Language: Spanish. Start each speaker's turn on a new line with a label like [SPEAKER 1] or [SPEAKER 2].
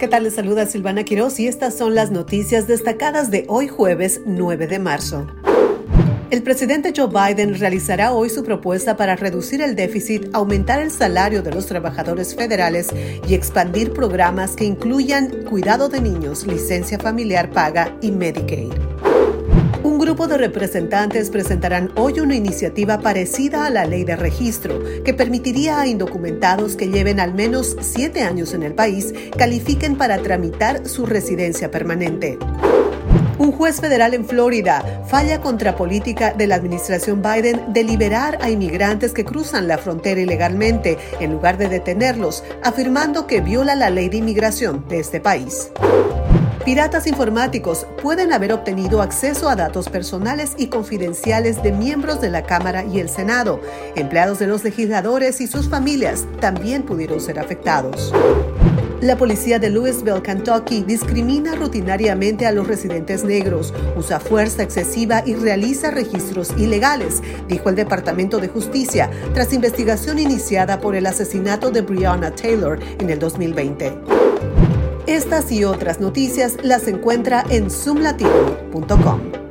[SPEAKER 1] ¿Qué tal? Les saluda Silvana Quiroz y estas son las noticias destacadas de hoy jueves 9 de marzo. El presidente Joe Biden realizará hoy su propuesta para reducir el déficit, aumentar el salario de los trabajadores federales y expandir programas que incluyan cuidado de niños, licencia familiar paga y Medicaid. Grupo de representantes presentarán hoy una iniciativa parecida a la ley de registro que permitiría a indocumentados que lleven al menos siete años en el país califiquen para tramitar su residencia permanente. Un juez federal en Florida falla contra política de la administración Biden de liberar a inmigrantes que cruzan la frontera ilegalmente en lugar de detenerlos, afirmando que viola la ley de inmigración de este país. Piratas informáticos pueden haber obtenido acceso a datos personales y confidenciales de miembros de la Cámara y el Senado. Empleados de los legisladores y sus familias también pudieron ser afectados. La policía de Louisville, Kentucky, discrimina rutinariamente a los residentes negros, usa fuerza excesiva y realiza registros ilegales, dijo el Departamento de Justicia, tras investigación iniciada por el asesinato de Breonna Taylor en el 2020. Y otras noticias las encuentra en zoomlatino.com.